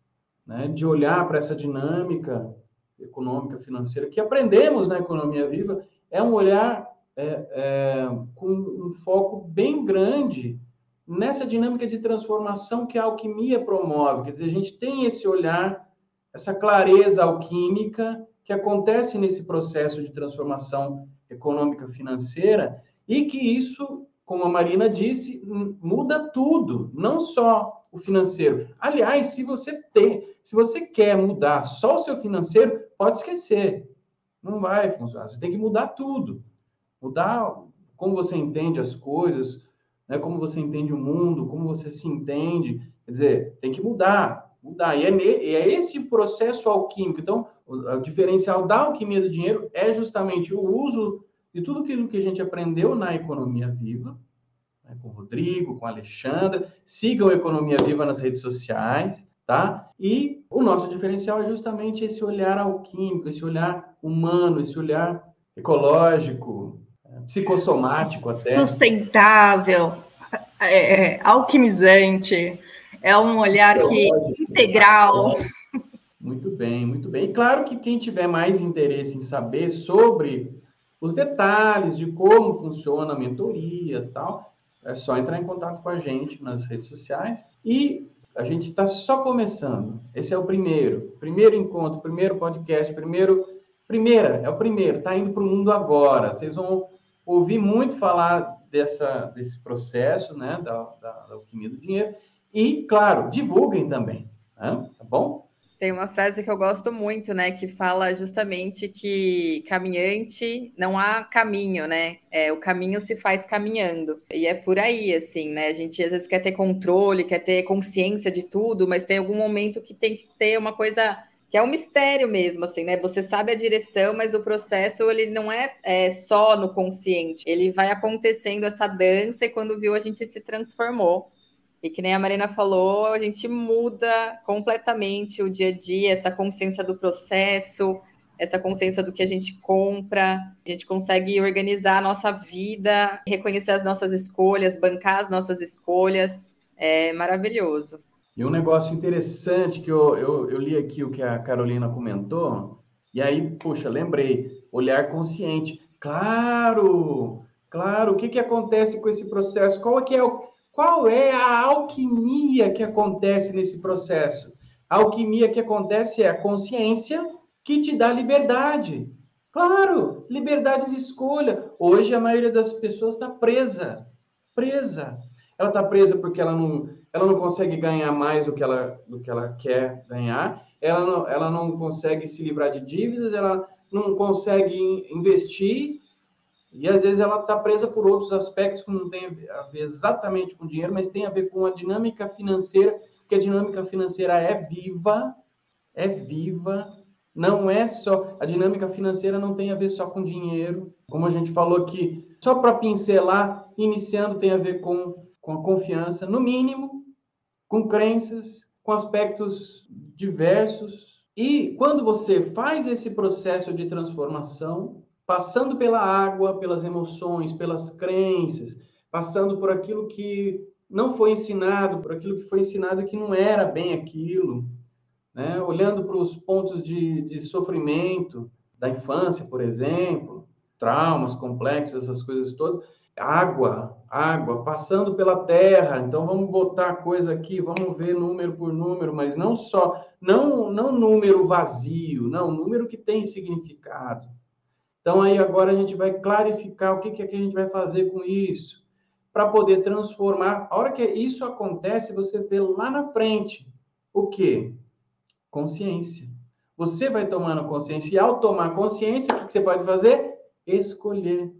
né, de olhar para essa dinâmica econômica, financeira, que aprendemos na economia viva, é um olhar é, é, com um foco bem grande nessa dinâmica de transformação que a alquimia promove. Quer dizer, a gente tem esse olhar, essa clareza alquímica que acontece nesse processo de transformação econômica financeira e que isso, como a Marina disse, muda tudo, não só o financeiro. Aliás, se você tem, se você quer mudar só o seu financeiro, pode esquecer. Não vai funcionar. Você tem que mudar tudo. Mudar como você entende as coisas, né? como você entende o mundo, como você se entende. Quer dizer, tem que mudar. Mudar. E é, ne, é esse processo alquímico. Então, o, o diferencial da alquimia do dinheiro é justamente o uso de tudo aquilo que a gente aprendeu na economia viva, né? com o Rodrigo, com a Alexandra. Sigam a Economia Viva nas redes sociais tá? E o nosso diferencial é justamente esse olhar alquímico, esse olhar humano, esse olhar ecológico, psicossomático até. Sustentável, é, é, alquimizante, é um olhar que integral. Muito bem, muito bem. E claro que quem tiver mais interesse em saber sobre os detalhes de como funciona a mentoria tal, é só entrar em contato com a gente nas redes sociais. E a gente está só começando. Esse é o primeiro, primeiro encontro, primeiro podcast, primeiro, primeira, é o primeiro. Está indo para o mundo agora. Vocês vão ouvir muito falar dessa, desse processo, né, da, da, da alquimia do dinheiro. E, claro, divulguem também, né? tá bom? Tem uma frase que eu gosto muito, né, que fala justamente que caminhante não há caminho, né? É, o caminho se faz caminhando. E é por aí, assim, né? A gente às vezes quer ter controle, quer ter consciência de tudo, mas tem algum momento que tem que ter uma coisa que é um mistério mesmo, assim, né? Você sabe a direção, mas o processo ele não é, é, só no consciente. Ele vai acontecendo essa dança e quando viu a gente se transformou. E que nem a Marina falou, a gente muda completamente o dia a dia, essa consciência do processo, essa consciência do que a gente compra, a gente consegue organizar a nossa vida, reconhecer as nossas escolhas, bancar as nossas escolhas. É maravilhoso. E um negócio interessante que eu, eu, eu li aqui o que a Carolina comentou, e aí, puxa, lembrei, olhar consciente. Claro, claro, o que, que acontece com esse processo? Qual é que é qual é a alquimia que acontece nesse processo? A alquimia que acontece é a consciência que te dá liberdade. Claro, liberdade de escolha. Hoje a maioria das pessoas está presa. Presa. Ela está presa porque ela não, ela não consegue ganhar mais do que ela, do que ela quer ganhar. Ela não, ela não consegue se livrar de dívidas. Ela não consegue investir e às vezes ela está presa por outros aspectos que não tem a ver exatamente com dinheiro, mas tem a ver com a dinâmica financeira, porque a dinâmica financeira é viva, é viva, não é só. A dinâmica financeira não tem a ver só com dinheiro. Como a gente falou aqui, só para pincelar, iniciando tem a ver com, com a confiança, no mínimo, com crenças, com aspectos diversos E quando você faz esse processo de transformação, passando pela água, pelas emoções, pelas crenças, passando por aquilo que não foi ensinado, por aquilo que foi ensinado que não era bem aquilo, né? olhando para os pontos de, de sofrimento da infância, por exemplo, traumas complexos, essas coisas todas, água, água, passando pela terra. Então vamos botar coisa aqui, vamos ver número por número, mas não só, não, não número vazio, não, número que tem significado. Então aí agora a gente vai clarificar o que, que é que a gente vai fazer com isso, para poder transformar. A hora que isso acontece, você vê lá na frente o quê? Consciência. Você vai tomando consciência e ao tomar consciência, o que, que você pode fazer? Escolher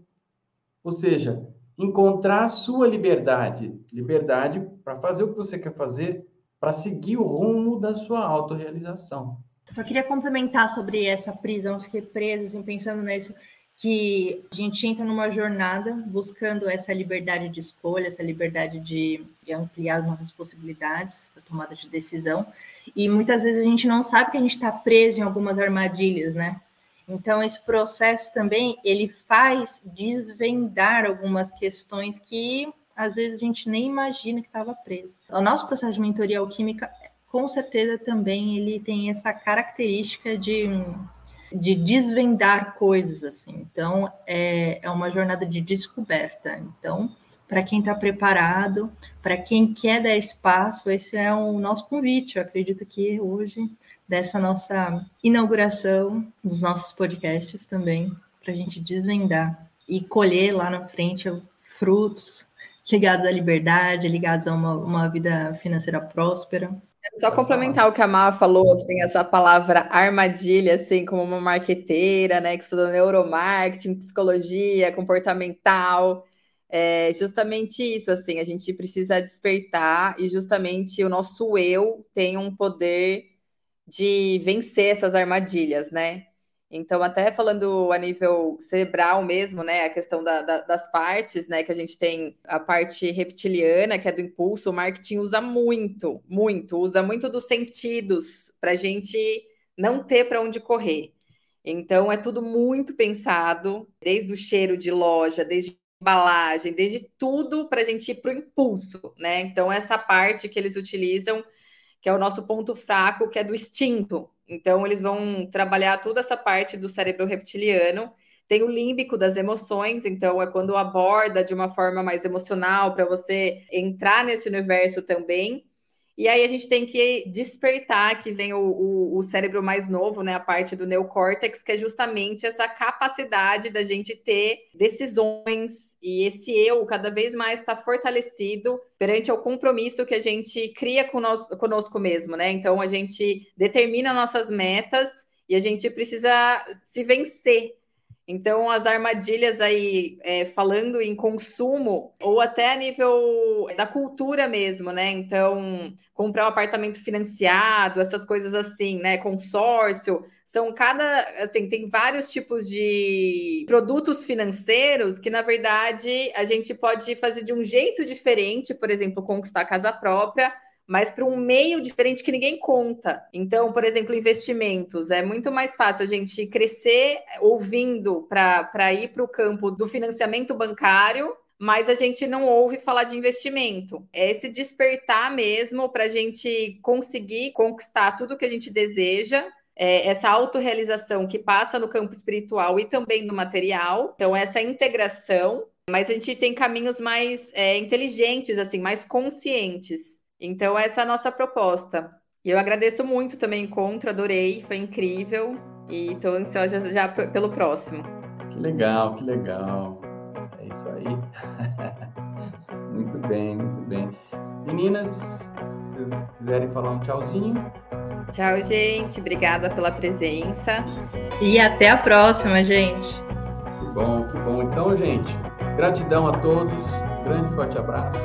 ou seja, encontrar a sua liberdade. Liberdade para fazer o que você quer fazer, para seguir o rumo da sua autorrealização. Só queria complementar sobre essa prisão, fiquei presa, assim, pensando nisso, que a gente entra numa jornada buscando essa liberdade de escolha, essa liberdade de, de ampliar as nossas possibilidades, a tomada de decisão, e muitas vezes a gente não sabe que a gente está preso em algumas armadilhas, né? Então, esse processo também, ele faz desvendar algumas questões que, às vezes, a gente nem imagina que estava preso. O nosso processo de mentoria alquímica, com certeza, também ele tem essa característica de, de desvendar coisas, assim. Então, é, é uma jornada de descoberta. Então, para quem está preparado, para quem quer dar espaço, esse é o nosso convite. Eu acredito que hoje, dessa nossa inauguração dos nossos podcasts também, para a gente desvendar e colher lá na frente frutos ligados à liberdade, ligados a uma, uma vida financeira próspera. Só complementar o que a Má falou, assim, essa palavra armadilha, assim, como uma marqueteira, né, que estuda neuromarketing, psicologia comportamental, é justamente isso, assim, a gente precisa despertar e justamente o nosso eu tem um poder de vencer essas armadilhas, né? Então, até falando a nível cerebral mesmo, né? A questão da, da, das partes, né? Que a gente tem a parte reptiliana, que é do impulso, o marketing usa muito, muito, usa muito dos sentidos para a gente não ter para onde correr. Então, é tudo muito pensado, desde o cheiro de loja, desde embalagem, desde tudo para a gente ir para o impulso, né? Então, essa parte que eles utilizam, que é o nosso ponto fraco, que é do instinto. Então, eles vão trabalhar toda essa parte do cérebro reptiliano. Tem o límbico das emoções, então é quando aborda de uma forma mais emocional para você entrar nesse universo também. E aí a gente tem que despertar que vem o, o, o, cérebro mais novo, né? A parte do neocórtex, que é justamente essa capacidade da gente ter decisões e esse eu cada vez mais está fortalecido perante o compromisso que a gente cria conosco, conosco mesmo, né? Então a gente determina nossas metas e a gente precisa se vencer então, as armadilhas aí, é, falando em consumo, ou até a nível da cultura mesmo, né? Então, comprar um apartamento financiado, essas coisas assim, né? Consórcio, são cada, assim, tem vários tipos de produtos financeiros que, na verdade, a gente pode fazer de um jeito diferente, por exemplo, conquistar a casa própria, mas para um meio diferente que ninguém conta. Então, por exemplo, investimentos. É muito mais fácil a gente crescer ouvindo para ir para o campo do financiamento bancário, mas a gente não ouve falar de investimento. É esse despertar mesmo para a gente conseguir conquistar tudo que a gente deseja. É essa autorrealização que passa no campo espiritual e também no material. Então, essa integração. Mas a gente tem caminhos mais é, inteligentes, assim, mais conscientes. Então, essa é a nossa proposta. E eu agradeço muito também o encontro, adorei, foi incrível. E estou ansiosa já, já pelo próximo. Que legal, que legal. É isso aí. muito bem, muito bem. Meninas, se vocês quiserem falar um tchauzinho. Tchau, gente. Obrigada pela presença. E até a próxima, gente. Que bom, que bom. Então, gente, gratidão a todos. Grande forte abraço.